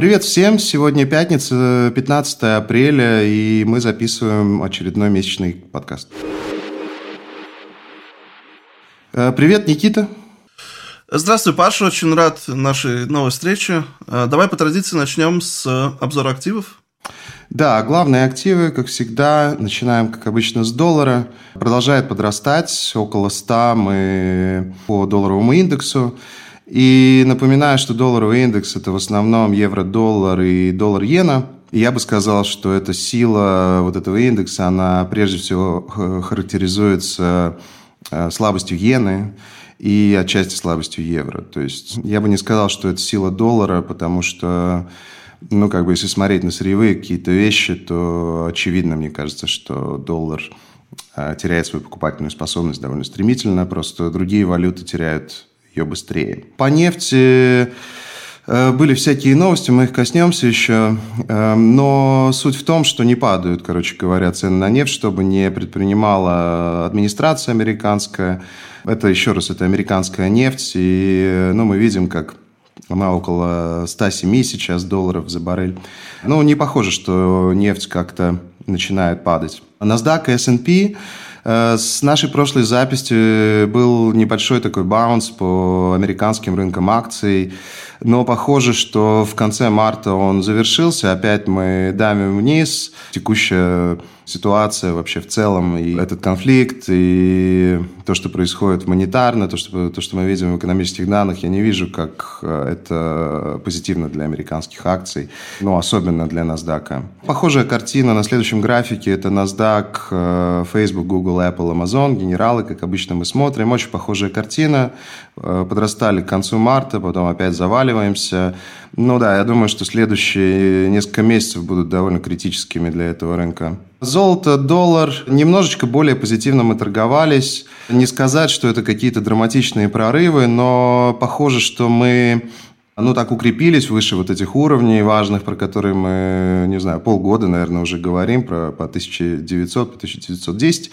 Привет всем! Сегодня пятница, 15 апреля, и мы записываем очередной месячный подкаст. Э, привет, Никита! Здравствуй, Паша, очень рад нашей новой встрече. Э, давай по традиции начнем с обзора активов. Да, главные активы, как всегда, начинаем, как обычно, с доллара. Продолжает подрастать, около 100 мы по долларовому индексу. И напоминаю, что долларовый индекс – это в основном евро-доллар и доллар-иена. И я бы сказал, что эта сила вот этого индекса, она прежде всего характеризуется э, слабостью иены и отчасти слабостью евро. То есть я бы не сказал, что это сила доллара, потому что ну, как бы, если смотреть на сырьевые какие-то вещи, то очевидно, мне кажется, что доллар э, теряет свою покупательную способность довольно стремительно, просто другие валюты теряют ее быстрее. По нефти э, были всякие новости, мы их коснемся еще. Э, но суть в том, что не падают, короче говоря, цены на нефть, чтобы не предпринимала администрация американская. Это, еще раз, это американская нефть. И ну, мы видим, как она около 107 сейчас долларов за баррель. Ну, не похоже, что нефть как-то начинает падать. NASDAQ и S&P Э, с нашей прошлой записи был небольшой такой баунс по американским рынкам акций, но похоже, что в конце марта он завершился. Опять мы давим вниз. Текущая ситуация вообще в целом, и этот конфликт, и то, что происходит монетарно, то, что, то, что мы видим в экономических данных, я не вижу, как э, это позитивно для американских акций, но особенно для NASDAQ. Похожая картина на следующем графике – это NASDAQ, э, Facebook, Google, Apple, Amazon, генералы, как обычно мы смотрим. Очень похожая картина. Э, подрастали к концу марта, потом опять заваливаемся. Ну да, я думаю, что следующие несколько месяцев будут довольно критическими для этого рынка. Золото, доллар. Немножечко более позитивно мы торговались. Не сказать, что это какие-то драматичные прорывы, но похоже, что мы ну, так укрепились выше вот этих уровней важных, про которые мы, не знаю, полгода, наверное, уже говорим, про по 1900, по 1910.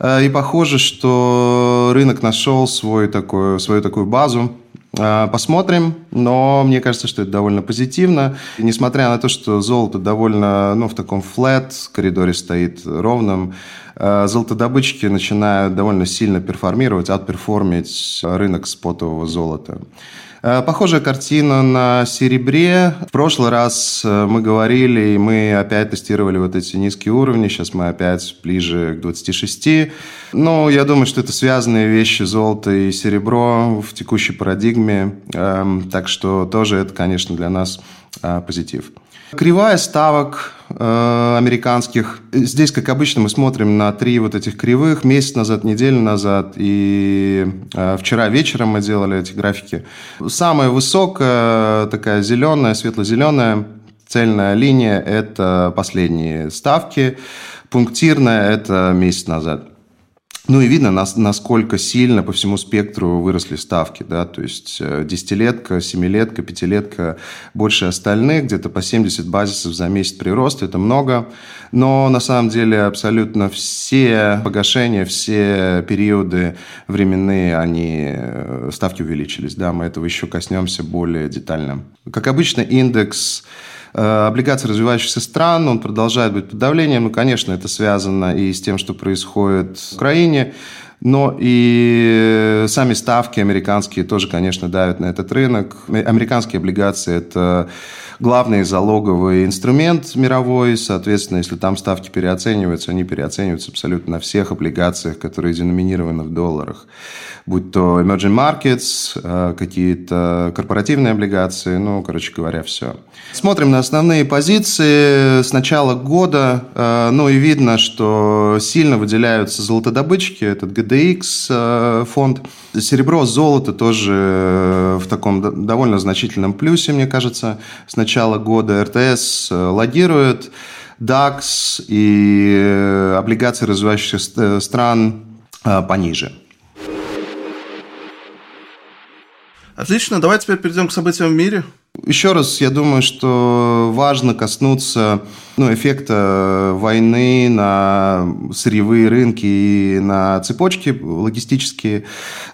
Э, и похоже, что рынок нашел свой такой, свою такую базу, а, посмотрим, но мне кажется, что это довольно позитивно. И несмотря на то, что золото довольно, ну, в таком флет коридоре стоит ровным, а, золотодобытчики начинают довольно сильно перформировать, отперформить рынок спотового золота. Э, похожая картина на серебре. В прошлый раз э, мы говорили, и мы опять тестировали вот эти низкие уровни. Сейчас мы опять ближе к 26. Ну, я думаю, что это связанные вещи, золото и серебро в текущей парадигме. Эм, так что тоже это, конечно, для нас э, позитив. Кривая ставок э, американских. Здесь, как обычно, мы смотрим на три вот этих кривых. Месяц назад, неделю назад и э, вчера вечером мы делали эти графики. Самая высокая, такая зеленая, светло-зеленая цельная линия – это последние ставки. Пунктирная – это месяц назад. Ну и видно, насколько сильно по всему спектру выросли ставки. Да? То есть э, десятилетка, семилетка, пятилетка больше остальных, где-то по 70 базисов за месяц прирост, это много. Но на самом деле абсолютно все погашения, все периоды временные, они, э, ставки увеличились. Да? Мы этого еще коснемся более детально. Как обычно, индекс Э, облигации развивающихся стран, он продолжает быть под давлением. Ну, конечно, это связано и с тем, что происходит в Украине, но и сами ставки американские тоже, конечно, давят на этот рынок. Американские облигации – это главный залоговый инструмент мировой. Соответственно, если там ставки переоцениваются, они переоцениваются абсолютно на всех облигациях, которые деноминированы в долларах. Будь то emerging markets, э, какие-то корпоративные облигации, ну, короче говоря, все. Смотрим на основные позиции с начала года. Э, ну и видно, что сильно выделяются золотодобычки, этот GDX э, фонд. Серебро, золото тоже в таком довольно значительном плюсе, мне кажется, с начала года. РТС логирует. DAX и облигации развивающихся стран пониже. Отлично, давай теперь перейдем к событиям в мире. Еще раз, я думаю, что важно коснуться ну, эффекта войны на сырьевые рынки и на цепочки логистические.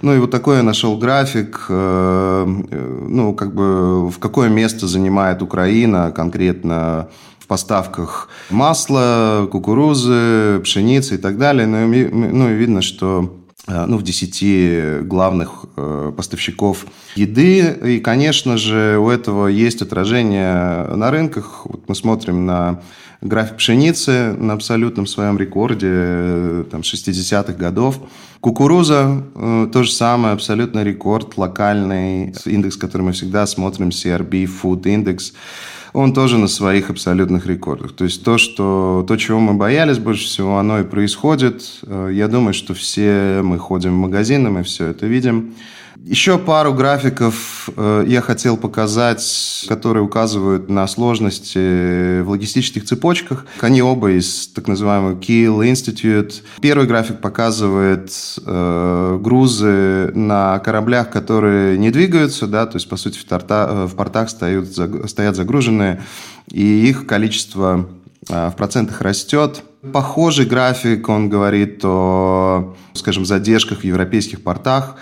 Ну и вот такой я нашел график, э, ну как бы в какое место занимает Украина конкретно поставках масла, кукурузы, пшеницы и так далее. Ну ну, и видно, что Э, ну, в 10 главных э, поставщиков еды. И, конечно же, у этого есть отражение на рынках. Вот мы смотрим на график пшеницы на абсолютном своем рекорде э, там, 60-х годов. Кукуруза – то же самое, абсолютно рекорд локальный. Индекс, который мы всегда смотрим, CRB Food Index – он тоже на своих абсолютных рекордах. То есть то, что, то, чего мы боялись больше всего, оно и происходит. Э, я думаю, что все мы ходим в магазины, мы все это видим. Еще пару графиков э, я хотел показать, которые указывают на сложности в логистических цепочках. Они оба из так называемого Kiel Institute. Первый график показывает э, грузы на кораблях, которые не двигаются, да, то есть, по сути, в, торта, э, в портах стоят, стоят загруженные, и их количество в процентах растет. Похожий график, он говорит о, скажем, задержках в европейских портах.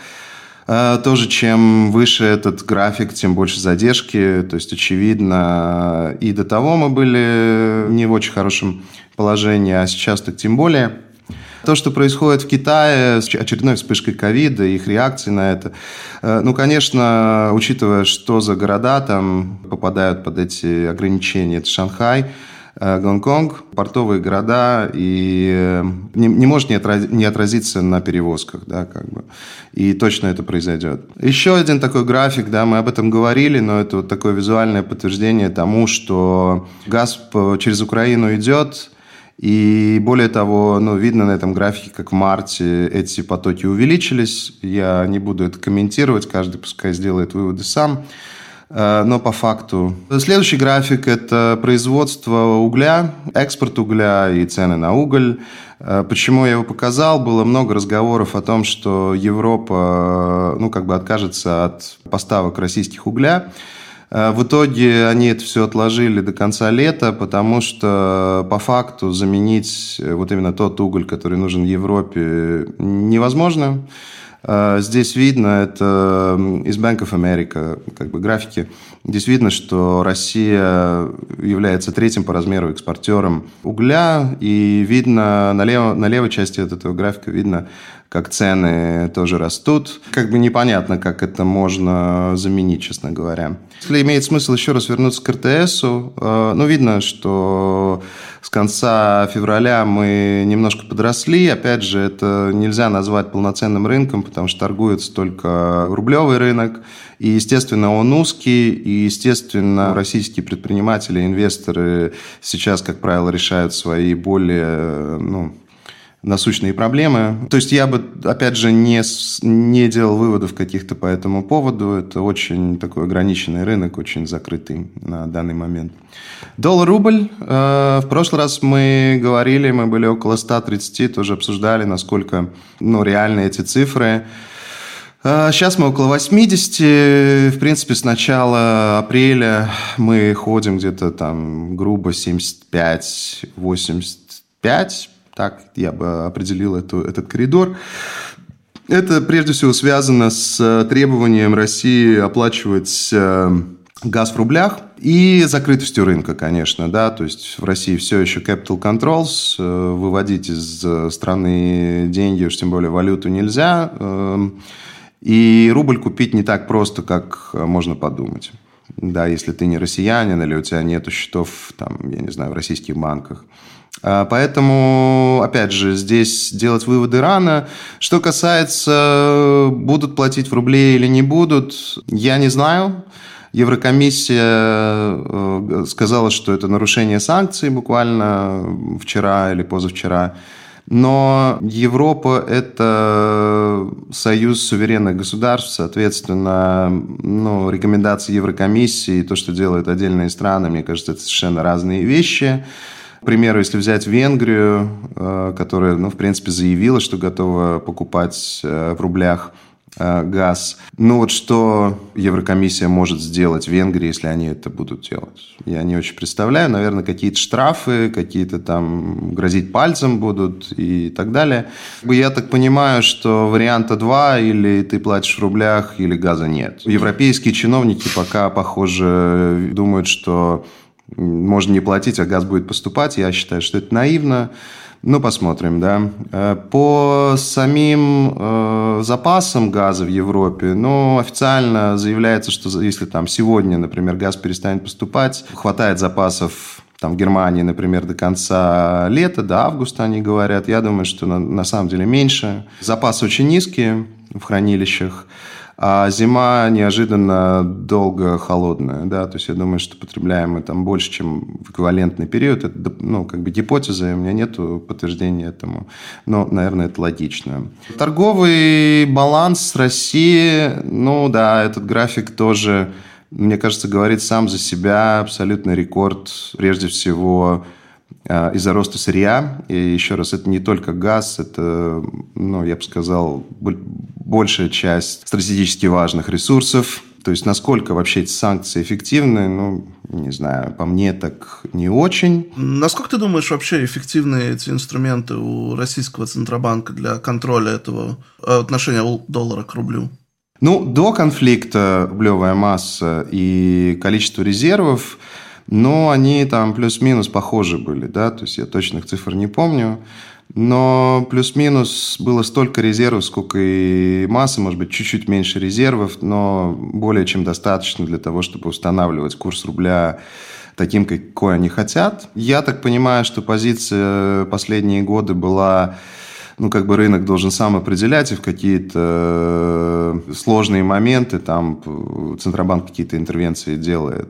Э, тоже чем выше этот график, тем больше задержки. То есть, очевидно, и до того мы были не в очень хорошем положении, а сейчас так тем более. То, что происходит в Китае с очередной вспышкой ковида, их реакции на это, э, ну, конечно, учитывая, что за города там попадают под эти ограничения, это Шанхай, Гонконг, портовые города, и э, не, не может не, отрази, не отразиться на перевозках, да, как бы. И точно это произойдет. Еще один такой график, да, мы об этом говорили, но это вот такое визуальное подтверждение тому, что газ через Украину идет, и более того, ну, видно на этом графике, как в марте эти потоки увеличились. Я не буду это комментировать, каждый пускай сделает выводы сам. Э, но по факту. Следующий график – это производство угля, экспорт угля и цены на уголь. Э, почему я его показал? Было много разговоров о том, что Европа ну, как бы откажется от поставок российских угля. Э, в итоге они это все отложили до конца лета, потому что по факту заменить вот именно тот уголь, который нужен Европе, невозможно. А, здесь видно, это из Bank of America, как бы графики. Здесь видно, что Россия является третьим по размеру экспортером угля, и видно на, лево, на левой части этого графика видно, как цены тоже растут. Как бы непонятно, как это можно заменить, честно говоря. Если имеет смысл еще раз вернуться к РТСу, э, ну, видно, что с конца февраля мы немножко подросли. Опять же, это нельзя назвать полноценным рынком, потому что торгуется только рублевый рынок. И, естественно, он узкий, и, естественно, российские предприниматели, инвесторы сейчас, как правило, решают свои более, ну, насущные проблемы. То есть я бы, опять же, не, не делал выводов каких-то по этому поводу. Это очень такой ограниченный рынок, очень закрытый на данный момент. Доллар-рубль. Э, в прошлый раз мы говорили, мы были около 130, тоже обсуждали, насколько ну, реальны эти цифры. Сейчас э, мы около 80. В принципе, с начала апреля мы ходим где-то там грубо 75-85 так я бы определил эту, этот коридор. Это прежде всего связано с э, требованием России оплачивать э, газ в рублях и закрытостью рынка, конечно, да, то есть в России все еще capital controls, э, выводить из страны деньги, уж тем более валюту нельзя, и рубль купить не так просто, как можно подумать. да, если ты не россиянин или у тебя нет счетов, там, я не знаю, в российских банках. А, поэтому, опять же, здесь делать выводы рано. Что касается, будут платить в рубле или не будут, я не знаю. Еврокомиссия э, сказала, что это нарушение санкций буквально вчера или позавчера. Но Европа – это союз суверенных государств, соответственно, ну, рекомендации Еврокомиссии и то, что делают отдельные страны, мне кажется, это совершенно разные вещи. К примеру, если взять Венгрию, э, которая, ну, в принципе, заявила, что готова покупать э, в рублях – Э, газ. Ну вот что Еврокомиссия может сделать в Венгрии, если они это будут делать? Я не очень представляю. Наверное, какие-то штрафы, какие-то там грозить пальцем будут и так далее. Я так понимаю, что варианта два, или ты платишь в рублях, или газа нет. Европейские чиновники пока, похоже, думают, что можно не платить, а газ будет поступать. Я считаю, что это наивно. Ну, посмотрим, да. Э, по самим э, запасам газа в Европе, ну, официально заявляется, что если там сегодня, например, газ перестанет поступать, хватает запасов там в Германии, например, до конца лета, до августа они говорят. Я думаю, что на, на самом деле меньше. Запасы очень низкие в хранилищах. А зима неожиданно долго холодная, да, то есть я думаю, что потребляем мы там больше, чем в эквивалентный период. Это, ну, как бы гипотеза, у меня нет подтверждения этому, но, наверное, это логично. Торговый баланс с Россией, ну да, этот график тоже, мне кажется, говорит сам за себя, абсолютный рекорд, прежде всего, из-за роста сырья. И еще раз, это не только газ, это, ну, я бы сказал, большая часть стратегически важных ресурсов. То есть, насколько вообще эти санкции эффективны, ну, не знаю, по мне так не очень. Насколько ты думаешь, вообще эффективны эти инструменты у российского Центробанка для контроля этого э, отношения доллара к рублю? Ну, до конфликта рублевая масса и количество резервов – но они там плюс-минус похожи были, да, то есть я точных цифр не помню. Но плюс-минус было столько резервов, сколько и массы, может быть, чуть-чуть меньше резервов, но более чем достаточно для того, чтобы устанавливать курс рубля таким, какой они хотят. Я так понимаю, что позиция последние годы была ну, как бы рынок должен сам определять, и в какие-то сложные моменты там Центробанк какие-то интервенции делает.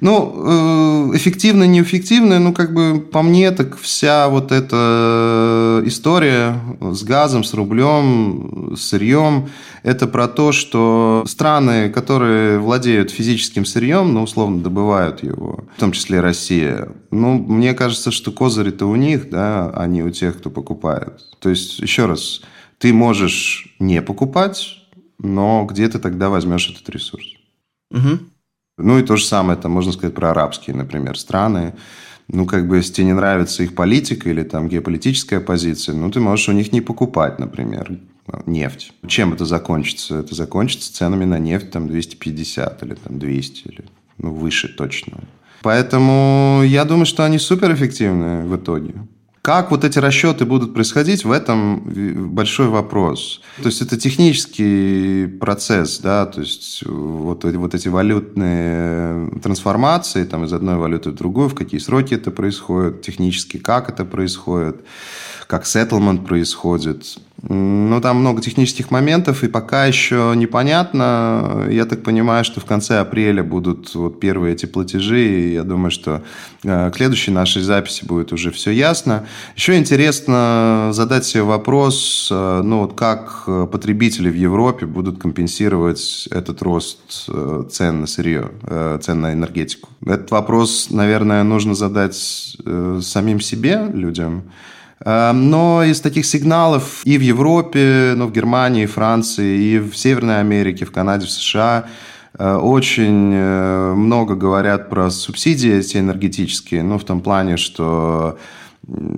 Ну, э, эффективно, неэффективно, ну, как бы по мне, так вся вот эта история с газом, с рублем, с сырьем, это про то, что страны, которые владеют физическим сырьем, ну, условно, добывают его, в том числе Россия, ну, мне кажется, что козыри-то у них, да, а не у тех, кто покупает. То есть, еще раз, ты можешь не покупать, но где ты тогда возьмешь этот ресурс? Угу. Ну и то же самое, там можно сказать про арабские, например, страны. Ну, как бы, если тебе не нравится их политика или там геополитическая позиция, ну, ты можешь у них не покупать, например, нефть. Чем это закончится? Это закончится ценами на нефть там 250 или там 200 или ну, выше точно. Поэтому я думаю, что они суперэффективны в итоге. Как вот эти расчеты будут происходить, в этом большой вопрос. То есть это технический процесс, да, то есть вот, вот эти валютные трансформации там, из одной валюты в другую, в какие сроки это происходит, технически как это происходит, как settlement происходит. Ну, там много технических моментов, и пока еще непонятно. Я так понимаю, что в конце апреля будут вот первые эти платежи, и я думаю, что э, к следующей нашей записи будет уже все ясно. Еще интересно задать себе вопрос, э, ну, вот как потребители в Европе будут компенсировать этот рост э, цен на сырье, цен на энергетику. Этот вопрос, наверное, нужно задать самим себе, людям, но из таких сигналов и в Европе, ну, в Германии, Франции, и в Северной Америке, в Канаде, в США э, очень э, много говорят про субсидии эти энергетические, ну, в том плане, что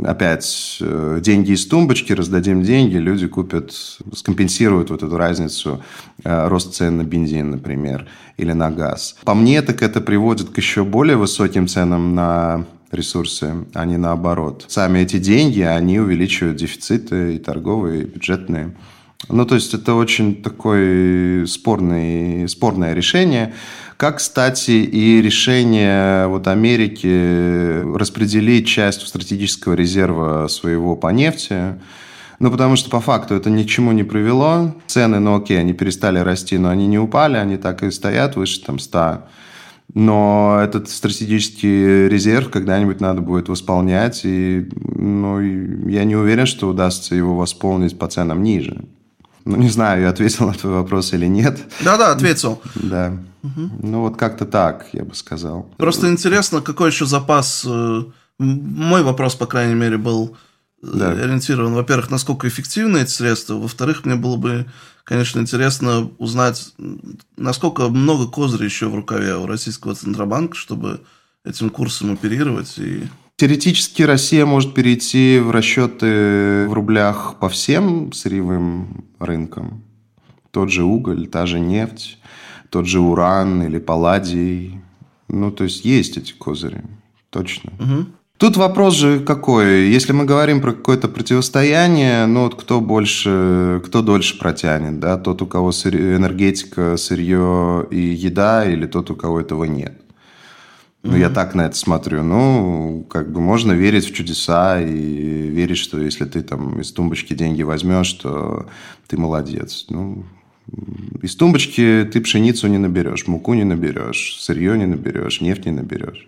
опять э, деньги из тумбочки, раздадим деньги, люди купят, скомпенсируют вот эту разницу, рост цен на бензин, например, или на газ. По мне, так это приводит к еще более высоким ценам на ресурсы, а не наоборот. Сами эти деньги, они увеличивают дефициты и торговые, и бюджетные. Ну, то есть это очень такое спорный, спорное решение. Как, кстати, и решение вот Америки распределить часть стратегического резерва своего по нефти, ну, потому что по факту это ни к чему не привело. Цены, ну, окей, они перестали расти, но они не упали, они так и стоят выше там 100 но этот стратегический резерв когда-нибудь надо будет восполнять, и ну, я не уверен, что удастся его восполнить по ценам ниже. Ну, не знаю, я ответил на твой вопрос или нет. Да-да, ответил. Да. Угу. Ну, вот как-то так, я бы сказал. Просто интересно, какой еще запас... Э, мой вопрос, по крайней мере, был э, да. ориентирован, во-первых, насколько эффективны эти средства, во-вторых, мне было бы конечно, интересно узнать, насколько много козырей еще в рукаве у российского Центробанка, чтобы этим курсом оперировать и Теоретически Россия может перейти в расчеты в рублях по всем сырьевым рынкам. Тот же уголь, та же нефть, тот же уран или палладий. Ну, то есть есть эти козыри, точно. Угу. Тут вопрос же какой. Если мы говорим про какое-то противостояние, ну вот кто больше, кто дольше протянет, да, тот, у кого сырье, энергетика, сырье и еда, или тот, у кого этого нет. Ну, mm-hmm. я так на это смотрю. Ну, как бы можно верить в чудеса и верить, что если ты там из тумбочки деньги возьмешь, то ты молодец. Ну, из тумбочки ты пшеницу не наберешь, муку не наберешь, сырье не наберешь, нефть не наберешь.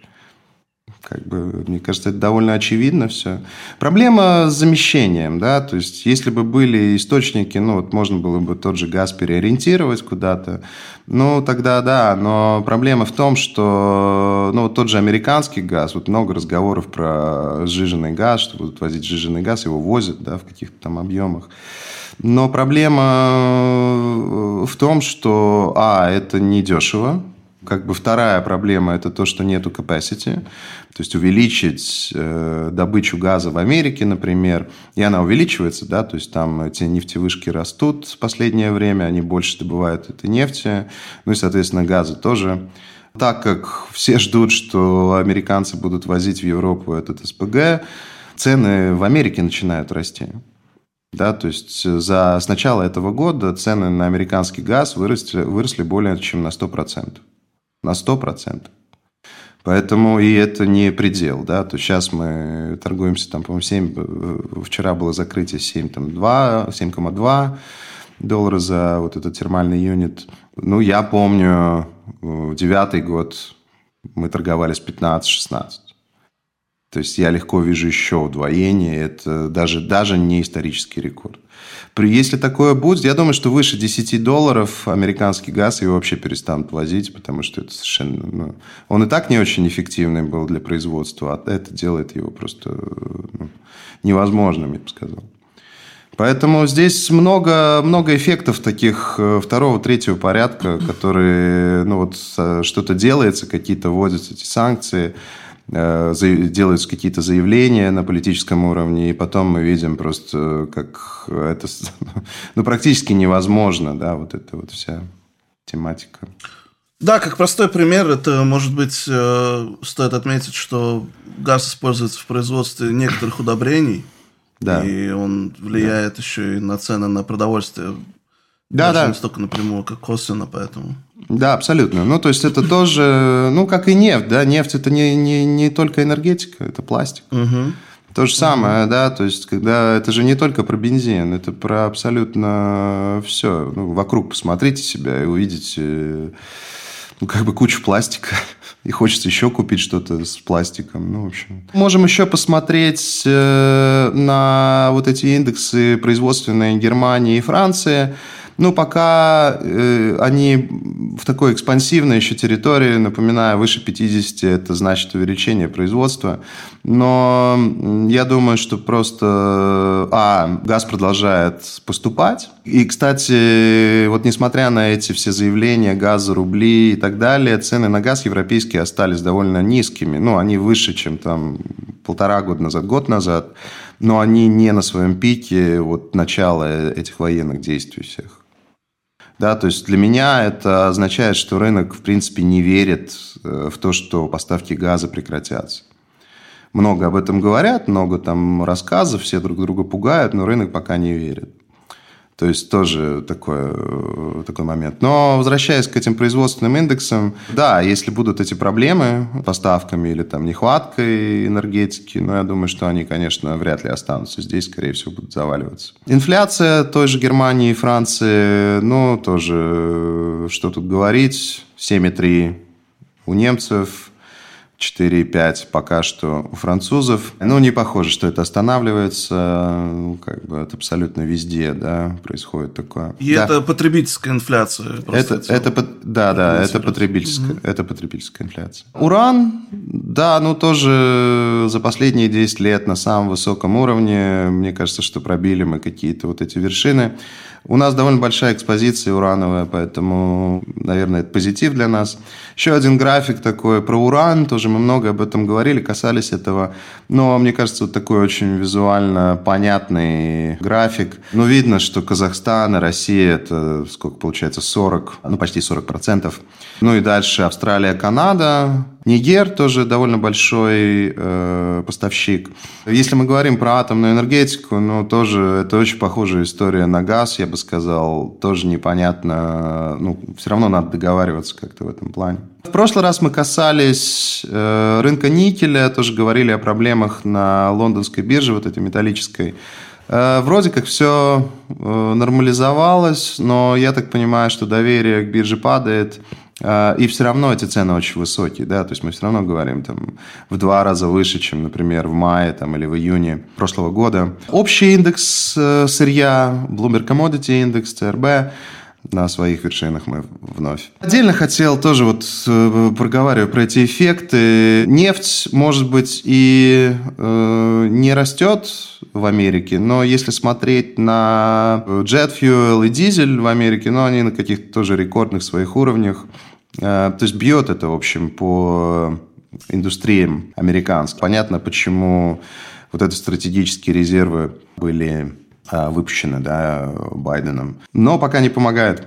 Как бы, мне кажется, это довольно очевидно все. Проблема с замещением, да, то есть если бы были источники, ну вот можно было бы тот же газ переориентировать куда-то, ну тогда да, но проблема в том, что ну вот тот же американский газ, вот много разговоров про сжиженный газ, что будут возить сжиженный газ, его возят, да, в каких-то там объемах. Но проблема в том, что, а, это недешево, как бы вторая проблема – это то, что нету capacity. То есть увеличить э, добычу газа в Америке, например, и она увеличивается, да, то есть там эти нефтевышки растут в последнее время, они больше добывают этой нефти, ну и, соответственно, газа тоже. Так как все ждут, что американцы будут возить в Европу этот СПГ, цены в Америке начинают расти. Да, то есть за, с начала этого года цены на американский газ выросли, выросли более чем на 100% на 100%. Поэтому и это не предел, да, то сейчас мы торгуемся там, по-моему, 7, э, вчера было закрытие 7,2, 7,2 доллара за вот этот термальный юнит. Ну, я помню, э, девятый год мы торговались 15-16. То есть я легко вижу еще удвоение, это даже, даже не исторический рекорд. Если такое будет, я думаю, что выше 10 долларов американский газ его вообще перестанут возить, потому что это совершенно... Ну, он и так не очень эффективный был для производства, а это делает его просто ну, невозможным, я бы сказал. Поэтому здесь много, много эффектов таких э, второго, третьего порядка, которые, ну вот, э, что-то делается, какие-то вводятся эти санкции, делаются какие-то заявления на политическом уровне, и потом мы видим просто, как это ну, практически невозможно, да, вот эта вот вся тематика. Да, как простой пример, это, может быть, э, стоит отметить, что газ используется в производстве некоторых удобрений, да. и он влияет да. еще и на цены на продовольствие. Да, да. Не столько напрямую, как косвенно, поэтому. Да, абсолютно. Ну, то есть это тоже, ну, как и нефть, да, нефть это не, не, не только энергетика, это пластик. Угу. То же самое, угу. да, то есть когда это же не только про бензин, это про абсолютно все. Ну, вокруг посмотрите себя и увидите, ну, как бы кучу пластика. И хочется еще купить что-то с пластиком. Ну, в общем. Можем еще посмотреть э, на вот эти индексы производственные Германии и Франции. Ну, пока э, они в такой экспансивной еще территории, напоминаю, выше 50, это значит увеличение производства. Но я думаю, что просто, а, газ продолжает поступать. И, кстати, вот несмотря на эти все заявления газа, рубли и так далее, цены на газ европейские остались довольно низкими. Ну, они выше, чем там полтора года назад, год назад но они не на своем пике вот начала этих военных действий всех. Да, то есть для меня это означает, что рынок, в принципе, не верит э, в то, что поставки газа прекратятся. Много об этом говорят, много там рассказов, все друг друга пугают, но рынок пока не верит. То есть тоже такой, такой момент. Но возвращаясь к этим производственным индексам, да, если будут эти проблемы поставками или там нехваткой энергетики, но я думаю, что они, конечно, вряд ли останутся здесь, скорее всего, будут заваливаться. Инфляция той же Германии и Франции, ну, тоже, что тут говорить, 7,3 у немцев, 4,5 пока что у французов. Ну, не похоже, что это останавливается. Ну, как бы это абсолютно везде, да, происходит такое. И да. это потребительская инфляция. Это, это, да, да, это потребительская, угу. это потребительская инфляция. Уран, да, ну тоже за последние 10 лет на самом высоком уровне. Мне кажется, что пробили мы какие-то вот эти вершины. У нас довольно большая экспозиция урановая, поэтому, наверное, это позитив для нас. Еще один график такой про уран, тоже мы много об этом говорили, касались этого. Но мне кажется, вот такой очень визуально понятный график. Ну, видно, что Казахстан и Россия, это сколько получается, 40, ну, почти 40 процентов. Ну и дальше Австралия, Канада, Нигер тоже довольно большой э, поставщик. Если мы говорим про атомную энергетику, ну, тоже это очень похожая история на газ, я бы сказал. Тоже непонятно, ну, все равно надо договариваться как-то в этом плане. В прошлый раз мы касались э, рынка никеля, тоже говорили о проблемах на лондонской бирже, вот этой металлической. Э, вроде как все э, нормализовалось, но я так понимаю, что доверие к бирже падает. А, и все равно эти цены очень высокие, да, то есть мы все равно говорим там в два раза выше, чем, например, в мае там, или в июне прошлого года. Общий индекс э, сырья, Bloomberg Commodity Index, CRB, на своих вершинах мы вновь. Отдельно хотел тоже вот э, проговариваю про эти эффекты. Нефть, может быть, и э, не растет в Америке, но если смотреть на jet fuel и дизель в Америке, ну, они на каких-то тоже рекордных своих уровнях. Э, то есть бьет это, в общем, по индустриям американским. Понятно, почему вот эти стратегические резервы были э, выпущены да, Байденом. Но пока не помогает.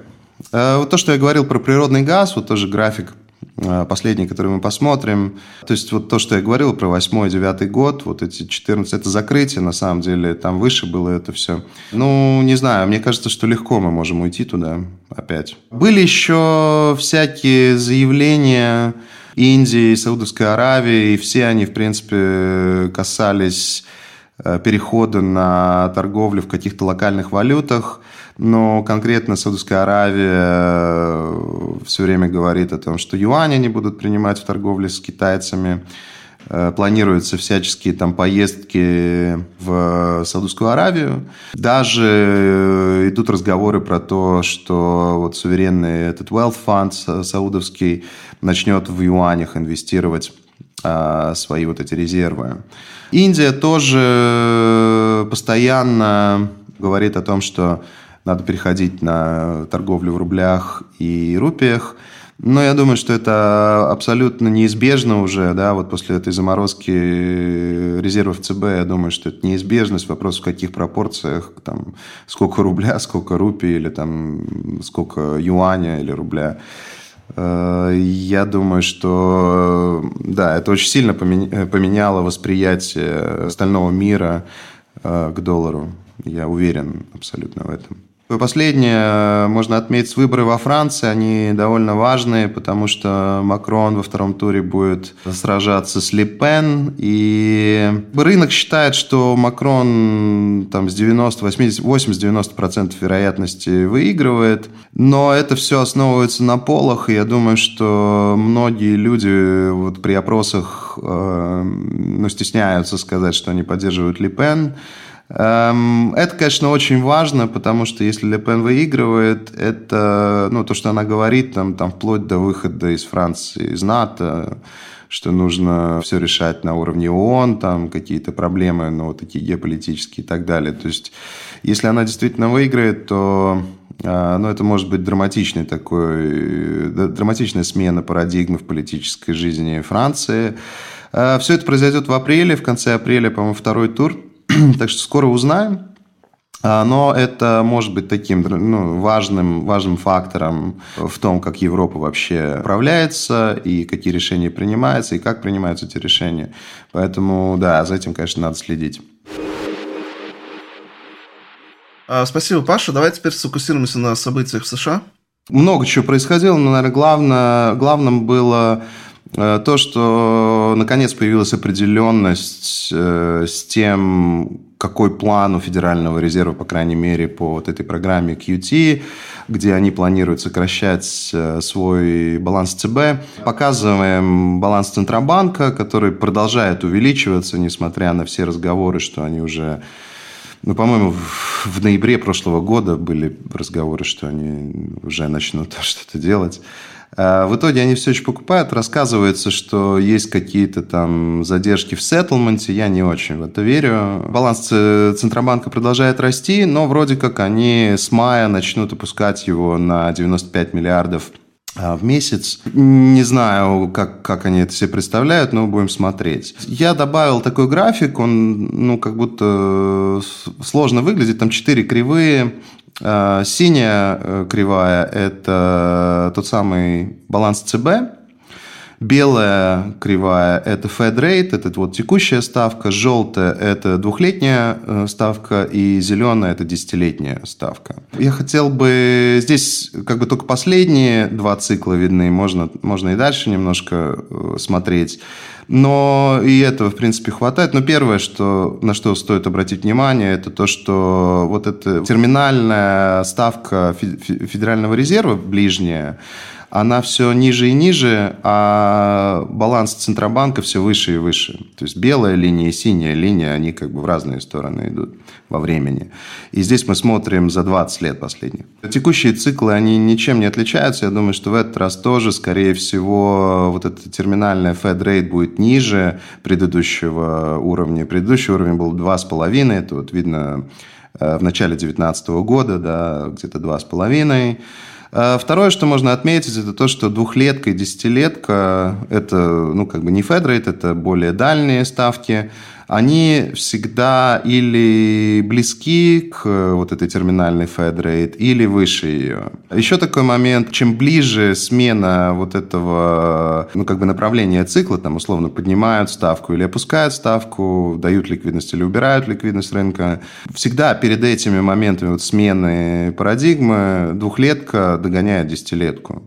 Э, вот то, что я говорил про природный газ, вот тоже график последний, который мы посмотрим. То есть вот то, что я говорил про 8-9 год, вот эти 14, это закрытие, на самом деле, там выше было это все. Ну, не знаю, мне кажется, что легко мы можем уйти туда опять. Были еще всякие заявления Индии, Саудовской Аравии, и все они, в принципе, касались э, перехода на торговлю в каких-то локальных валютах – но конкретно Саудовская Аравия э, все время говорит о том, что юани они будут принимать в торговле с китайцами. Э, планируются всяческие там поездки в Саудовскую Аравию. Даже э, идут разговоры про то, что вот суверенный этот Wealth Fund саудовский начнет в юанях инвестировать свои вот эти резервы. Индия тоже постоянно говорит о том, что надо переходить на торговлю в рублях и рупиях. Но я думаю, что это абсолютно неизбежно уже, да, вот после этой заморозки резервов ЦБ, я думаю, что это неизбежность, вопрос в каких пропорциях, там, сколько рубля, сколько рупий, или там, сколько юаня или рубля. Э, я думаю, что, да, это очень сильно поменяло восприятие остального мира э, к доллару. Я уверен абсолютно в этом. Последнее э, можно отметить выборы во Франции. Они довольно важные, потому что Макрон во втором туре будет сражаться с Лепен. И рынок считает, что Макрон там, с 90, 80, 80-90% вероятности выигрывает. Но это все основывается на полах. И я думаю, что многие люди вот при опросах э, ну, стесняются сказать, что они поддерживают Лепен. Эм, это, конечно, очень важно, потому что если Ле Пен выигрывает, это ну, то, что она говорит, там, там, вплоть до выхода из Франции, из НАТО, что нужно все решать на уровне ООН, там какие-то проблемы, ну, такие геополитические и так далее. То есть, если она действительно выиграет, то э, ну, это может быть драматичный такой, драматичная смена парадигмы в политической жизни Франции. Э, все это произойдет в апреле, в конце апреля, по-моему, второй тур – так что скоро узнаем. А, но это может быть таким ну, важным, важным фактором в том, как Европа вообще управляется, и какие решения принимаются, и как принимаются эти решения. Поэтому, да, за этим, конечно, надо следить. А, спасибо, Паша. Давай теперь сфокусируемся на событиях в США. Много чего происходило, но, наверное, главное, главным было то, что наконец появилась определенность э, с тем, какой план у Федерального резерва, по крайней мере, по вот этой программе QT, где они планируют сокращать э, свой баланс ЦБ. Показываем баланс Центробанка, который продолжает увеличиваться, несмотря на все разговоры, что они уже ну, по-моему, в ноябре прошлого года были разговоры, что они уже начнут что-то делать. А в итоге они все еще покупают. Рассказывается, что есть какие-то там задержки в сеттлменте. Я не очень в это верю. Баланс Центробанка продолжает расти, но вроде как они с мая начнут опускать его на 95 миллиардов а, в месяц. Не знаю, как, как они это себе представляют, но будем смотреть. Я добавил такой график, он, ну, как будто сложно выглядит. Там четыре кривые. А, синяя э, кривая – это тот самый баланс ЦБ, Белая кривая – это Fed Rate, это вот текущая ставка. Желтая – это двухлетняя э, ставка. И зеленая – это десятилетняя ставка. Я хотел бы... Здесь как бы только последние два цикла видны. Можно, можно и дальше немножко э, смотреть. Но и этого, в принципе, хватает. Но первое, что, на что стоит обратить внимание, это то, что вот эта терминальная ставка Федерального резерва, ближняя, она все ниже и ниже, а баланс Центробанка все выше и выше. То есть белая линия и синяя линия, они как бы в разные стороны идут во времени. И здесь мы смотрим за 20 лет последних. Текущие циклы, они ничем не отличаются. Я думаю, что в этот раз тоже, скорее всего, вот эта терминальная Fed rate будет ниже предыдущего уровня. Предыдущий уровень был 2,5. Это вот видно э, в начале 2019 года, да, где-то 2,5. А второе, что можно отметить, это то, что двухлетка и десятилетка – это, ну, как бы не федрейт, это более дальние ставки – они всегда или близки к вот этой терминальной Fed или выше ее. Еще такой момент, чем ближе смена вот этого, ну, как бы направления цикла, там, условно, поднимают ставку или опускают ставку, дают ликвидность или убирают ликвидность рынка, всегда перед этими моментами вот смены парадигмы двухлетка догоняет десятилетку.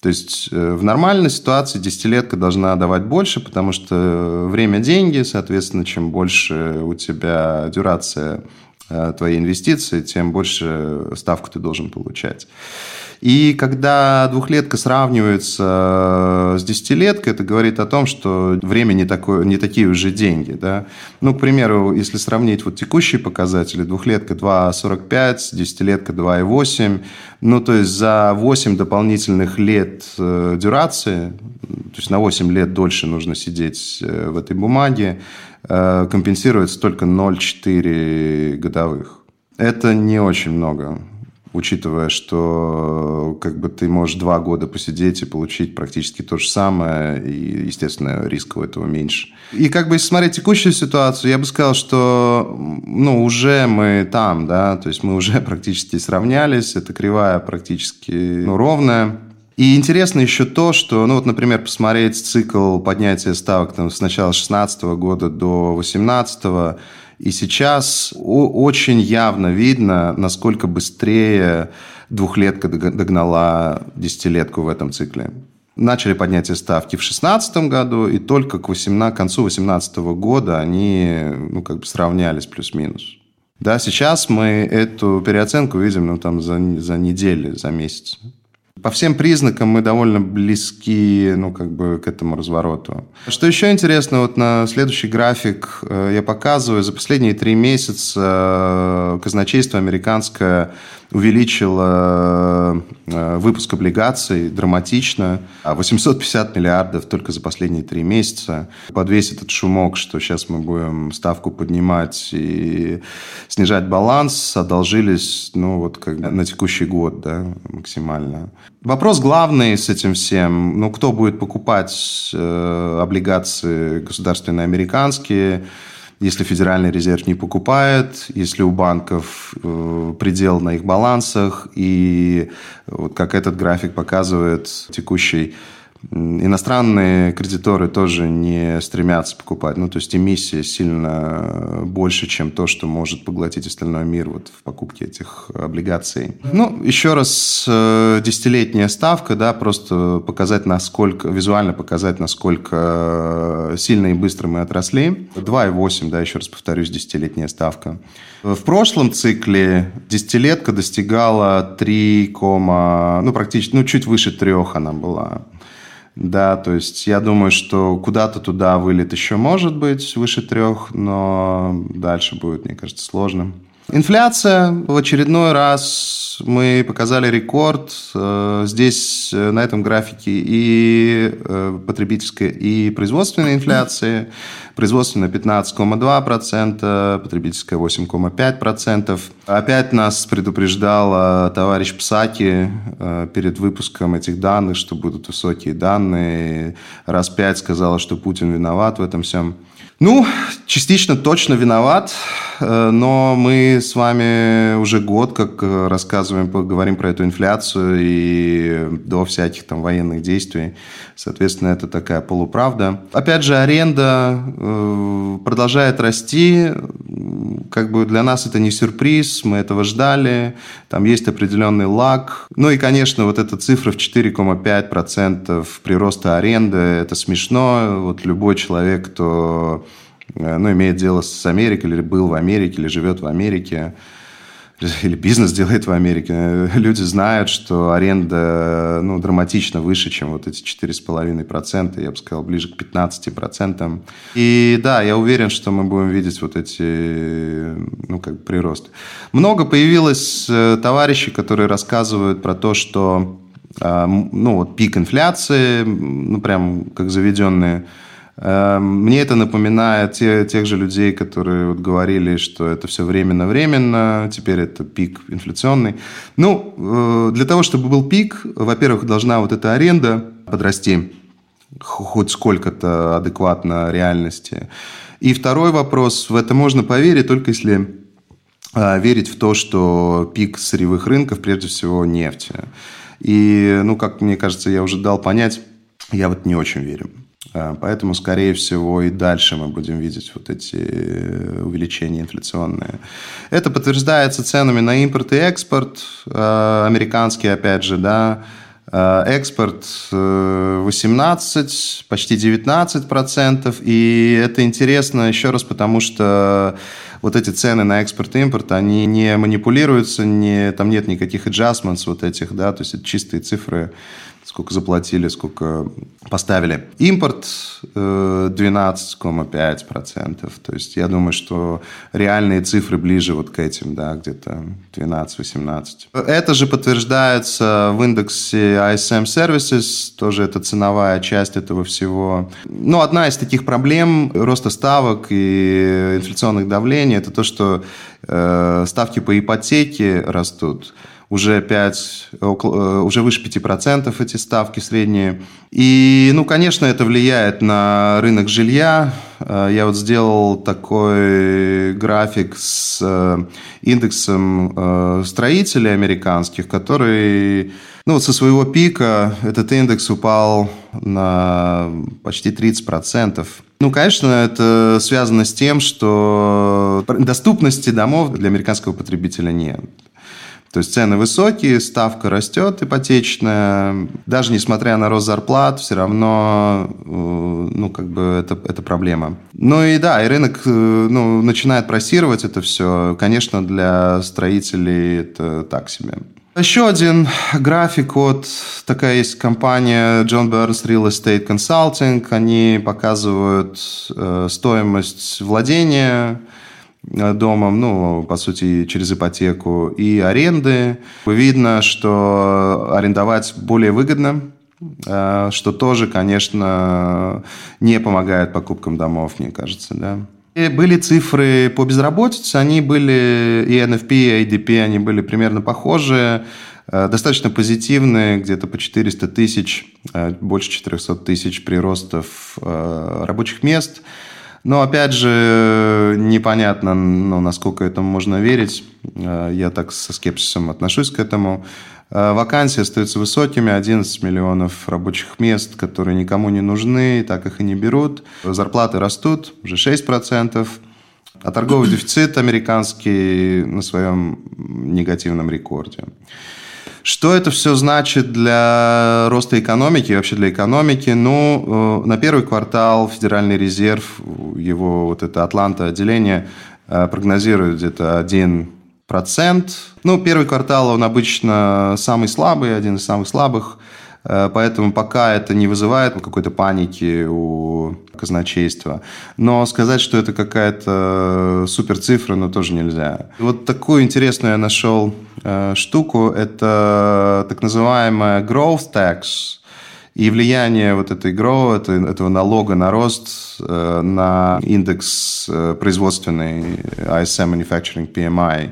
То есть э, в нормальной ситуации десятилетка должна давать больше, потому что время – деньги, соответственно, чем больше у тебя дюрация э, твоей инвестиции, тем больше ставку ты должен получать. И когда двухлетка сравнивается э, с десятилеткой, это говорит о том, что время не, такое, не такие уже деньги. Да? Ну, к примеру, если сравнить вот текущие показатели, двухлетка 2,45, десятилетка 2,8, ну, то есть за 8 дополнительных лет э, дюрации, то есть на 8 лет дольше нужно сидеть э, в этой бумаге, компенсируется только 0,4 годовых. Это не очень много учитывая, что как бы ты можешь два года посидеть и получить практически то же самое, и, естественно, риска у этого меньше. И как бы если смотреть текущую ситуацию, я бы сказал, что ну, уже мы там, да, то есть мы уже практически сравнялись, эта кривая практически ну, ровная. И интересно еще то, что, ну вот, например, посмотреть цикл поднятия ставок там, с начала 2016 года до 2018 и сейчас очень явно видно, насколько быстрее двухлетка догнала десятилетку в этом цикле. Начали поднятие ставки в 2016 году, и только к, 18, к концу 2018 года они ну, как бы сравнялись плюс-минус. Да, сейчас мы эту переоценку видим ну, там, за, за недели, за месяц. По всем признакам мы довольно близки ну, как бы к этому развороту. Что еще интересно, вот на следующий график э, я показываю, за последние три месяца э, казначейство американское увеличило э, выпуск облигаций драматично. 850 а миллиардов только за последние три месяца. Под весь этот шумок, что сейчас мы будем ставку поднимать и снижать баланс, одолжились ну, вот как на текущий год да, максимально. Вопрос главный с этим всем. Ну, кто будет покупать э, облигации государственные американские? Если Федеральный резерв не покупает, если у банков э, предел на их балансах, и вот как этот график показывает, текущий Иностранные кредиторы тоже не стремятся покупать. Ну, то есть эмиссия сильно больше, чем то, что может поглотить остальной мир вот в покупке этих облигаций. Ну, еще раз, э, десятилетняя ставка, да, просто показать, насколько, визуально показать, насколько сильно и быстро мы отросли. 2,8, да, еще раз повторюсь, десятилетняя ставка. В прошлом цикле десятилетка достигала 3, ну, практически, ну, чуть выше трех она была. Да, то есть я думаю, что куда-то туда вылет еще может быть выше трех, но дальше будет, мне кажется, сложно. Инфляция в очередной раз мы показали рекорд. Э, здесь э, на этом графике и э, потребительская, и производственная инфляция. Производственная 15,2%, потребительская 8,5%. Опять нас предупреждал товарищ Псаки перед выпуском этих данных, что будут высокие данные. Раз пять сказала, что Путин виноват в этом всем. Ну, частично точно виноват, э, но мы с вами уже год как э, рассказываем, говорим про эту инфляцию и до всяких там военных действий. Соответственно, это такая полуправда. Опять же, аренда э, продолжает расти. Как бы для нас это не сюрприз, мы этого ждали. Там есть определенный лаг. Ну и, конечно, вот эта цифра в 4,5% прироста аренды, это смешно. Вот любой человек, кто ну, имеет дело с Америкой, или был в Америке, или живет в Америке, или бизнес делает в Америке, люди знают, что аренда ну, драматично выше, чем вот эти 4,5%, я бы сказал, ближе к 15%. И да, я уверен, что мы будем видеть вот эти, ну, как прирост. Много появилось э, товарищей, которые рассказывают про то, что ну, вот пик инфляции, ну, прям как заведенные мне это напоминает те, тех же людей, которые вот говорили, что это все временно-временно, теперь это пик инфляционный. Ну, э, для того, чтобы был пик, во-первых, должна вот эта аренда подрасти хоть сколько-то адекватно реальности. И второй вопрос, в это можно поверить, только если э, верить в то, что пик сырьевых рынков, прежде всего, нефти. И, ну, как мне кажется, я уже дал понять, я вот не очень верю. А, поэтому, скорее всего, и дальше мы будем видеть вот эти э, увеличения инфляционные. Это подтверждается ценами на импорт и экспорт. А, американский, опять же, да, а, Экспорт 18, э, почти 19 процентов. И это интересно еще раз, потому что вот эти цены на экспорт и импорт, они не манипулируются, не, там нет никаких adjustments вот этих, да, то есть это чистые цифры сколько заплатили, сколько поставили. Импорт 12,5%. Э, То есть я думаю, что реальные цифры ближе вот к этим, да, где-то 12-18. Это же подтверждается в индексе ISM Services, тоже это ценовая часть этого всего. Ну, одна из таких проблем роста ставок и инфляционных давлений, это то, что э, ставки по ипотеке растут уже 5, около, э, уже выше 5% эти ставки средние. И, ну, конечно, это влияет на рынок жилья. Э, я вот сделал такой график с э, индексом строителей американских, который, ну, вот со своего пика этот индекс упал на почти 30%. Ну, конечно, это связано с тем, что доступности домов для американского потребителя нет. То есть цены высокие, ставка растет ипотечная. Даже несмотря на рост зарплат, все равно э, ну, как бы это, это проблема. Ну и да, и рынок э, ну, начинает просировать это все. Конечно, для строителей это так себе. Еще один график от такая есть компания John Burns Real Estate Consulting. Они показывают э, стоимость владения домом, ну, по сути, через ипотеку, и аренды. Видно, что арендовать более выгодно, э, что тоже, конечно, не помогает покупкам домов, мне кажется, да. И были цифры по безработице, они были, и NFP, и ADP, они были примерно похожие, э, достаточно позитивные, где-то по 400 тысяч, больше 400 тысяч приростов рабочих мест – но, опять же, непонятно, ну, насколько этому можно верить. Э, я так со скепсисом отношусь к этому. Вакансии остаются высокими, 11 миллионов рабочих мест, которые никому не нужны, так их и не берут. Зарплаты растут, уже 6%. А торговый дефицит американский на своем негативном рекорде. Что это все значит для роста экономики вообще для экономики? Ну, на первый квартал Федеральный резерв, его вот это Атланта отделение прогнозирует где-то 1 процент. Ну, первый квартал, он обычно самый слабый, один из самых слабых, э, поэтому пока это не вызывает какой-то паники у казначейства. Но сказать, что это какая-то супер цифра, ну, тоже нельзя. Вот такую интересную я нашел э, штуку, это так называемая growth tax, и влияние вот этой GROW, этого налога на рост э, на индекс э, производственный ISM Manufacturing PMI.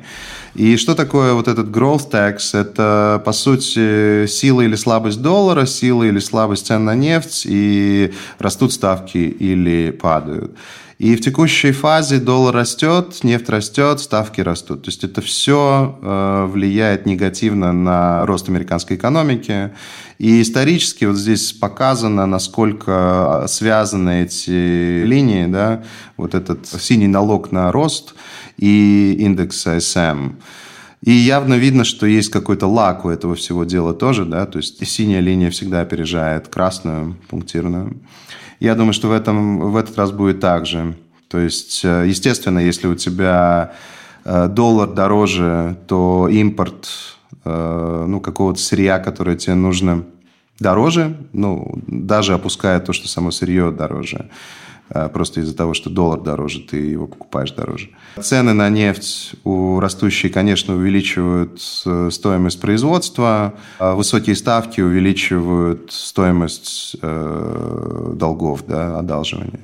И что такое вот этот growth tax? Это, по сути, сила или слабость доллара, сила или слабость цен на нефть, и растут ставки или падают. И в текущей фазе доллар растет, нефть растет, ставки растут. То есть это все э, влияет негативно на рост американской экономики. И исторически вот здесь показано, насколько связаны эти линии, да, вот этот синий налог на рост и индекс ASM. И явно видно, что есть какой-то лак у этого всего дела тоже, да, то есть синяя линия всегда опережает красную, пунктирную. Я думаю, что в, этом, в этот раз будет так же. То есть, э, естественно, если у тебя э, доллар дороже, то импорт э, ну, какого-то сырья, которое тебе нужно, дороже, ну, даже опуская то, что само сырье дороже. Просто из-за того, что доллар дороже, ты его покупаешь дороже. Цены на нефть у растущие, конечно, увеличивают стоимость производства. А высокие ставки увеличивают стоимость долгов, да, одалживания.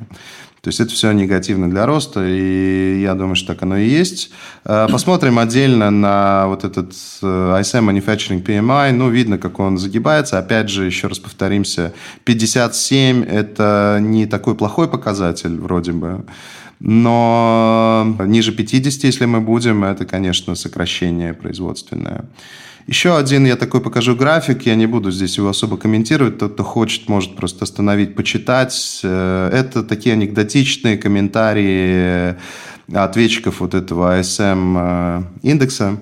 То есть это все негативно для роста, и я думаю, что так оно и есть. Э, посмотрим отдельно на вот этот э, ISM Manufacturing PMI. Ну, видно, как он загибается. Опять же, еще раз повторимся, 57 – это не такой плохой показатель вроде бы. Но ниже 50, если мы будем, это, конечно, сокращение производственное. Еще один я такой покажу график, я не буду здесь его особо комментировать, тот, кто хочет, может просто остановить, почитать. Э, это такие анекдотичные комментарии ответчиков вот этого ASM э, индекса.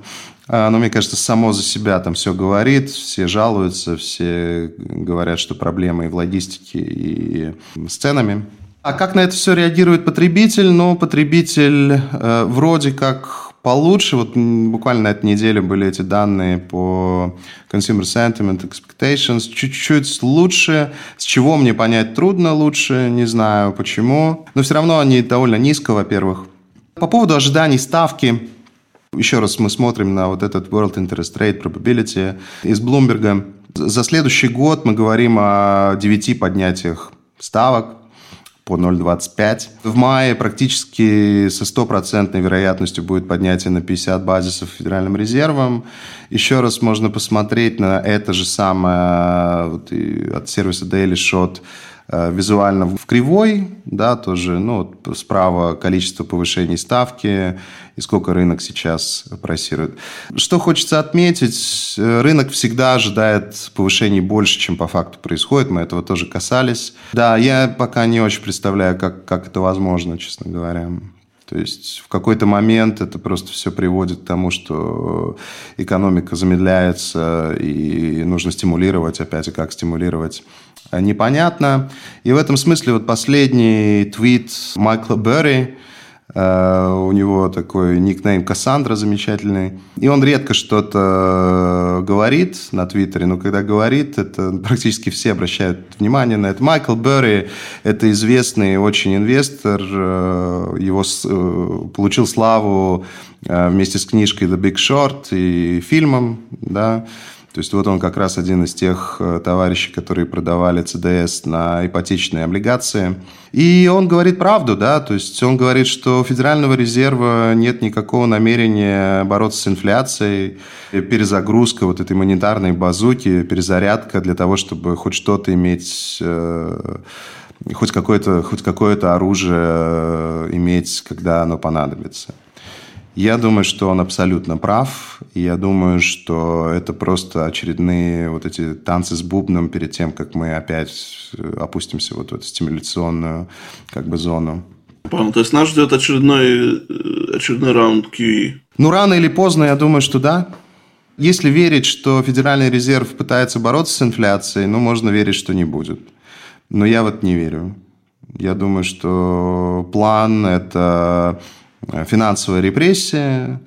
Но мне кажется, само за себя там все говорит, все жалуются, все говорят, что проблемы и в логистике, и с ценами. А как на это все реагирует потребитель? Ну, потребитель э, вроде как получше. Вот буквально на этой неделе были эти данные по Consumer Sentiment Expectations. Чуть-чуть лучше. С чего мне понять трудно лучше, не знаю почему. Но все равно они довольно низко, во-первых. По поводу ожиданий ставки. Еще раз мы смотрим на вот этот World Interest Rate Probability из Bloomberg. За следующий год мы говорим о 9 поднятиях ставок по 0,25. В мае практически со стопроцентной вероятностью будет поднятие на 50 базисов Федеральным резервом. Еще раз можно посмотреть на это же самое вот, от сервиса Daily Shot визуально в кривой, да, тоже, ну, справа количество повышений ставки и сколько рынок сейчас просирует. Что хочется отметить, э, рынок всегда ожидает повышений больше, чем по факту происходит, мы этого тоже касались. Да, я пока не очень представляю, как, как это возможно, честно говоря. То есть в какой-то момент это просто все приводит к тому, что экономика замедляется, и нужно стимулировать, опять и как стимулировать непонятно. И в этом смысле вот последний твит Майкла Берри, Uh, у него такой никнейм Кассандра замечательный. И он редко что-то говорит на Твиттере, но когда говорит, это практически все обращают внимание на это. Майкл Берри – это известный очень инвестор. Uh, его uh, получил славу вместе с книжкой «The Big Short» и фильмом, да, то есть вот он как раз один из тех э, товарищей, которые продавали ЦДС на ипотечные облигации. И он говорит правду, да, то есть он говорит, что у Федерального резерва нет никакого намерения бороться с инфляцией, перезагрузка вот этой монетарной базуки, перезарядка для того, чтобы хоть что-то иметь э, хоть какое-то хоть какое-то оружие э, иметь, когда оно понадобится. Я думаю, что он абсолютно прав. Я думаю, что это просто очередные вот эти танцы с бубном перед тем, как мы опять э, опустимся вот в эту стимуляционную как бы зону. Понял. То есть нас ждет очередной, э, очередной раунд QE? Ну, рано или поздно, я думаю, что да. Если верить, что Федеральный резерв пытается бороться с инфляцией, ну, можно верить, что не будет. Но я вот не верю. Я думаю, что план – это финансовая репрессия,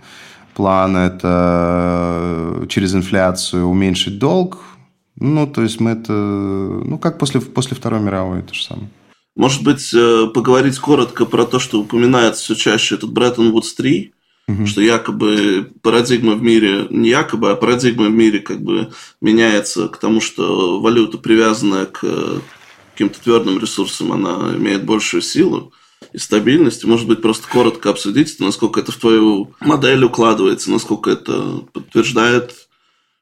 план – это через инфляцию уменьшить долг. Ну, то есть мы это, ну, как после, после Второй мировой, это же самое. Может быть, э, поговорить коротко про то, что упоминается все чаще этот Бреттон Вудс 3, угу. что якобы парадигма в мире, не якобы, а парадигма в мире как бы меняется к тому, что валюта, привязанная к каким-то твердым ресурсам, она имеет большую силу и стабильность. Может быть, просто коротко обсудить, насколько это в твою модель укладывается, насколько это подтверждает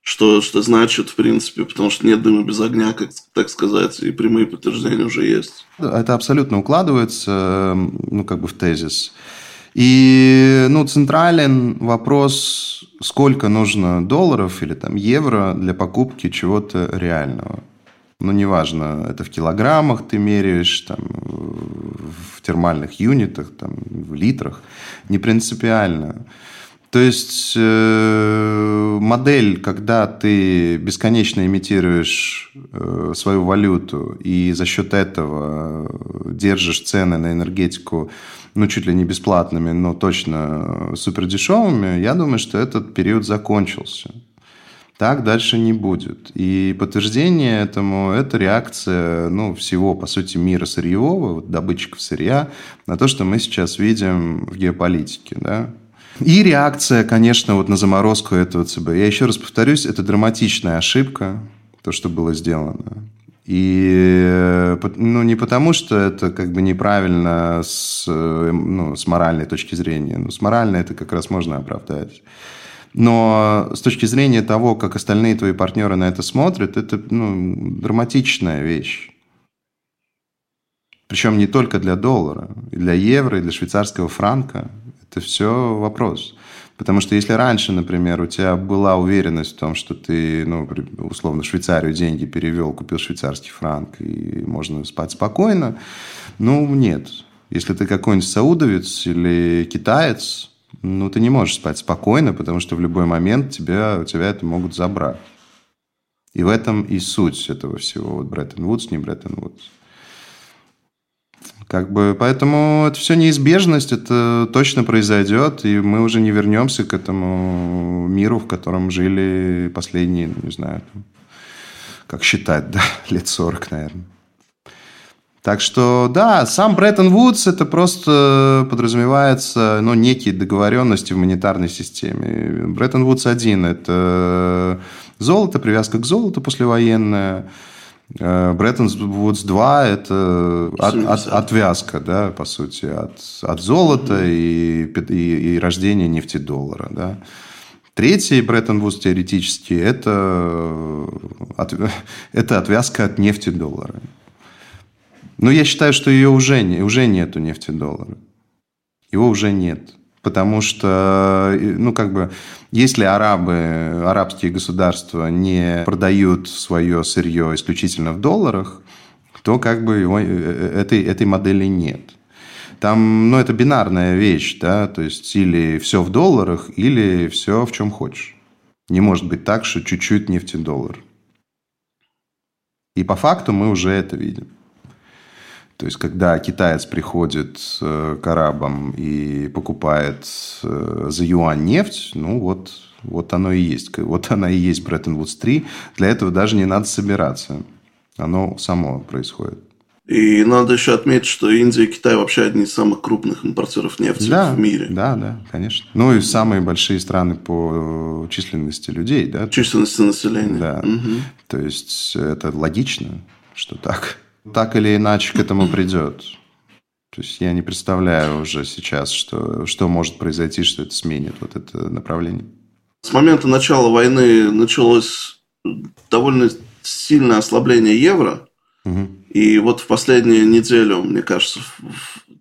что, что значит, в принципе, потому что нет дыма без огня, как так сказать, и прямые подтверждения уже есть. Это абсолютно укладывается, ну, как бы в тезис. И, ну, централен вопрос, сколько нужно долларов или там евро для покупки чего-то реального. Ну, неважно, это в килограммах ты меряешь, там, в термальных юнитах, там, в литрах. Не принципиально. То есть э, модель, когда ты бесконечно имитируешь э, свою валюту и за счет этого держишь цены на энергетику, ну, чуть ли не бесплатными, но точно супер дешевыми, я думаю, что этот период закончился. Так дальше не будет. И подтверждение этому – это реакция ну, всего, по сути, мира сырьевого, добытчиков сырья, на то, что мы сейчас видим в геополитике. Да? И реакция, конечно, вот на заморозку этого ЦБ. Я еще раз повторюсь, это драматичная ошибка, то, что было сделано. И ну, не потому, что это как бы неправильно с, ну, с моральной точки зрения. Ну, с моральной это как раз можно оправдать. Но с точки зрения того, как остальные твои партнеры на это смотрят, это ну, драматичная вещь. Причем не только для доллара, и для евро, и для швейцарского франка. Это все вопрос. Потому что если раньше, например, у тебя была уверенность в том, что ты, ну, условно, Швейцарию деньги перевел, купил швейцарский франк, и можно спать спокойно, ну, нет. Если ты какой-нибудь саудовец или китаец, ну, ты не можешь спать спокойно, потому что в любой момент тебя, у тебя это могут забрать. И в этом и суть этого всего. Вот Бреттон Вудс, не Бреттон Вудс. Как бы, поэтому это все неизбежность, это точно произойдет, и мы уже не вернемся к этому миру, в котором жили последние, ну, не знаю, как считать, да, лет 40, наверное. Так что, да, сам Бреттон Вудс это просто подразумевается, ну, некие договоренности в монетарной системе. Бреттон Вудс один – это золото, привязка к золоту послевоенная – Э, Бреттон Вудс 2 – это от, от, отвязка, да, по сути, от, от золота и, и, и рождения нефтедоллара. Да. Третий Бреттон Вудс теоретически – это, от, это отвязка от нефтедоллара. Но я считаю, что ее уже, уже нету нефтедоллара. Его уже нет. Потому что, ну, как бы, если арабы, арабские государства не продают свое сырье исключительно в долларах, то как бы его, э, э, этой, этой модели нет. Там, ну, это бинарная вещь, да, то есть или все в долларах, или все в чем хочешь. Не может быть так, что чуть-чуть нефтедоллар. И по факту мы уже это видим. То есть, когда китаец приходит э, к арабам и покупает э, за юань нефть, ну вот, вот оно и есть. Вот она и есть Бреттон Вудс 3. Для этого даже не надо собираться. Оно само происходит. И надо еще отметить, что Индия и Китай вообще одни из самых крупных импортеров нефти да, в мире. Да, да, конечно. Ну и самые большие страны по численности людей, да? Численности населения. Да. Угу. То есть это логично, что так так или иначе к этому придет. То есть я не представляю уже сейчас, что, что может произойти, что это сменит вот это направление. С момента начала войны началось довольно сильное ослабление евро. Угу. И вот в последнюю неделю, мне кажется,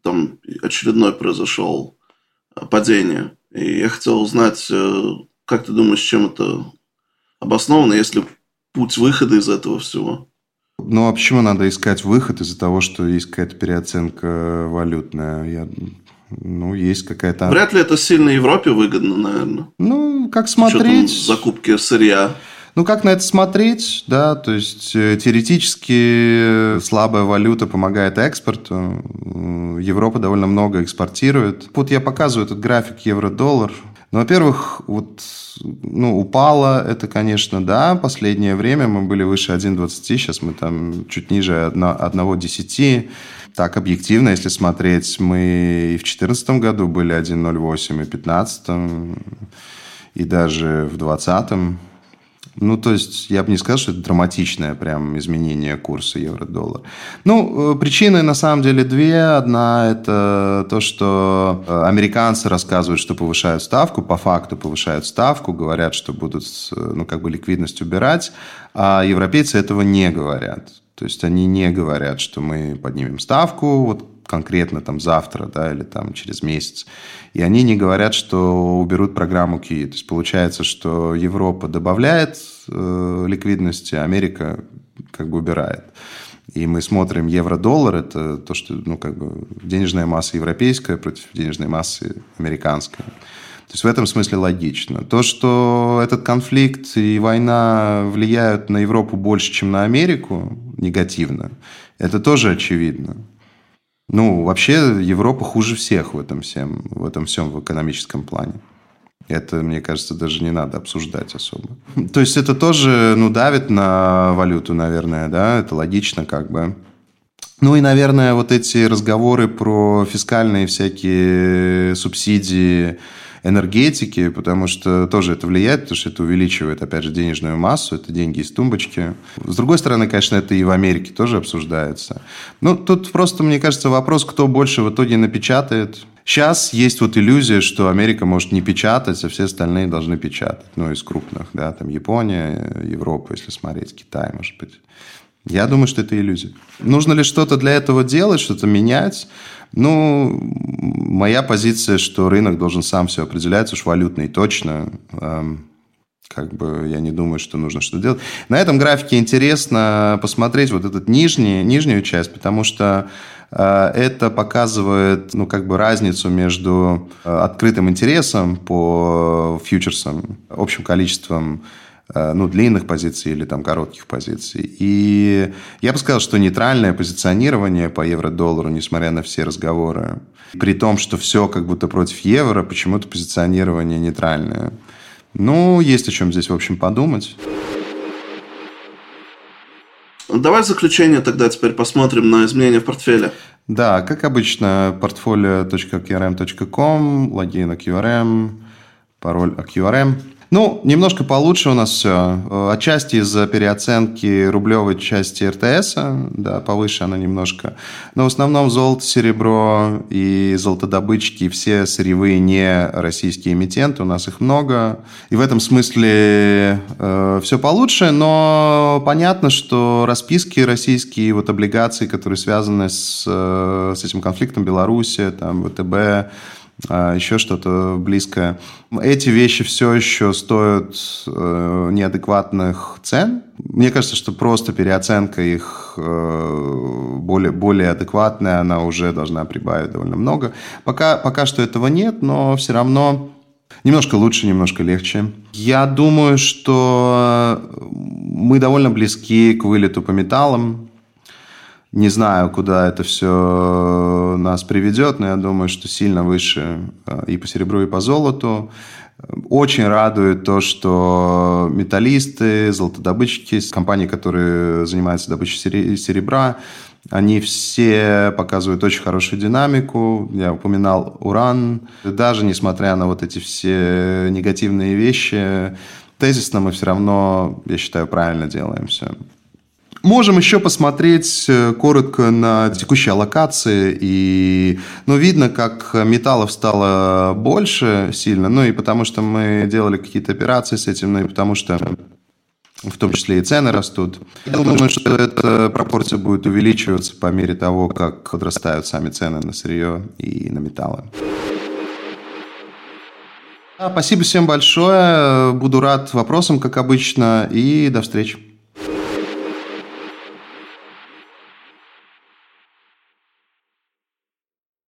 там очередной произошел падения. И я хотел узнать, э, как ты думаешь, чем это обосновано, если путь выхода из этого всего? Ну, а почему надо искать выход из-за того, что есть какая-то переоценка валютная? Я, ну, есть какая-то... Вряд ли это сильно Европе выгодно, наверное. Ну, как смотреть... закупки сырья. Ну, как на это смотреть, да, то есть э, теоретически слабая валюта помогает экспорту, Европа довольно много экспортирует. Вот я показываю этот график евро-доллар, ну, во-первых, вот, ну, упало это, конечно, да. Последнее время мы были выше 1,20, сейчас мы там чуть ниже 1,10. Так, объективно, если смотреть, мы и в 2014 году были 1,08, и в 2015, и даже в 2020. Ну, то есть, я бы не сказал, что это драматичное прям изменение курса евро-доллар. Ну, э, причины на самом деле две. Одна – это то, что э, американцы рассказывают, что повышают ставку, по факту повышают ставку, говорят, что будут, ну, как бы ликвидность убирать, а европейцы этого не говорят. То есть, они не говорят, что мы поднимем ставку, вот конкретно там завтра, да, или там через месяц. И они не говорят, что уберут программу QE. То есть получается, что Европа добавляет э, ликвидности, а Америка как бы убирает. И мы смотрим евро-доллар, это то, что, ну, как бы денежная масса европейская против денежной массы американской. То есть в этом смысле логично. То, что этот конфликт и война влияют на Европу больше, чем на Америку, негативно, это тоже очевидно. Ну, вообще Европа хуже всех в этом всем, в этом всем в экономическом плане. Это, мне кажется, даже не надо обсуждать особо. То есть это тоже, ну, давит на валюту, наверное, да, это логично как бы. Ну и, наверное, вот эти разговоры про фискальные всякие субсидии, энергетики, потому что тоже это влияет, потому что это увеличивает, опять же, денежную массу, это деньги из тумбочки. С другой стороны, конечно, это и в Америке тоже обсуждается. Ну, тут просто, мне кажется, вопрос, кто больше в итоге напечатает. Сейчас есть вот иллюзия, что Америка может не печатать, а все остальные должны печатать. Ну, из крупных, да, там Япония, Европа, если смотреть, Китай, может быть. Я думаю, что это иллюзия. Нужно ли что-то для этого делать, что-то менять? Ну, моя позиция, что рынок должен сам все определять, уж валютный точно. Эм, как бы я не думаю, что нужно что-то делать. На этом графике интересно посмотреть вот эту нижний, нижнюю часть, потому что э, это показывает, ну, как бы разницу между э, открытым интересом по фьючерсам, общим количеством ну, длинных позиций или там коротких позиций. И я бы сказал, что нейтральное позиционирование по евро-доллару, несмотря на все разговоры, при том, что все как будто против евро, почему-то позиционирование нейтральное. Ну, есть о чем здесь, в общем, подумать. Давай в заключение тогда теперь посмотрим на изменения в портфеле. Да, как обычно, portfolio.qrm.com, логин QRM, пароль QRM. Ну, немножко получше у нас все. Э, отчасти из-за переоценки рублевой части РТС, да, повыше она немножко. Но в основном золото, серебро и золотодобычки, все сырьевые не российские эмитенты, у нас их много. И в этом смысле э, все получше, но понятно, что расписки российские, вот облигации, которые связаны с, э, с этим конфликтом Беларуси, там, ВТБ, еще что-то близкое. Эти вещи все еще стоят э, неадекватных цен. Мне кажется, что просто переоценка их э, более, более адекватная, она уже должна прибавить довольно много. Пока, пока что этого нет, но все равно Немножко лучше, немножко легче. Я думаю, что мы довольно близки к вылету по металлам. Не знаю, куда это все нас приведет, но я думаю, что сильно выше э, и по серебру, и по золоту. Очень радует то, что металлисты, золотодобытчики, компании, которые занимаются добычей серебра, они все показывают очень хорошую динамику. Я упоминал уран. Даже несмотря на вот эти все негативные вещи, тезисно мы все равно, я считаю, правильно делаем все. Можем еще посмотреть э, коротко на текущие аллокации. И, ну, видно, как металлов стало больше сильно. Ну, и потому что мы делали какие-то операции с этим, ну, и потому что в том числе и цены растут. Я думаю, что эта пропорция будет увеличиваться по мере того, как подрастают сами цены на сырье и на металлы. Спасибо всем большое. Буду рад вопросам, как обычно, и до встречи.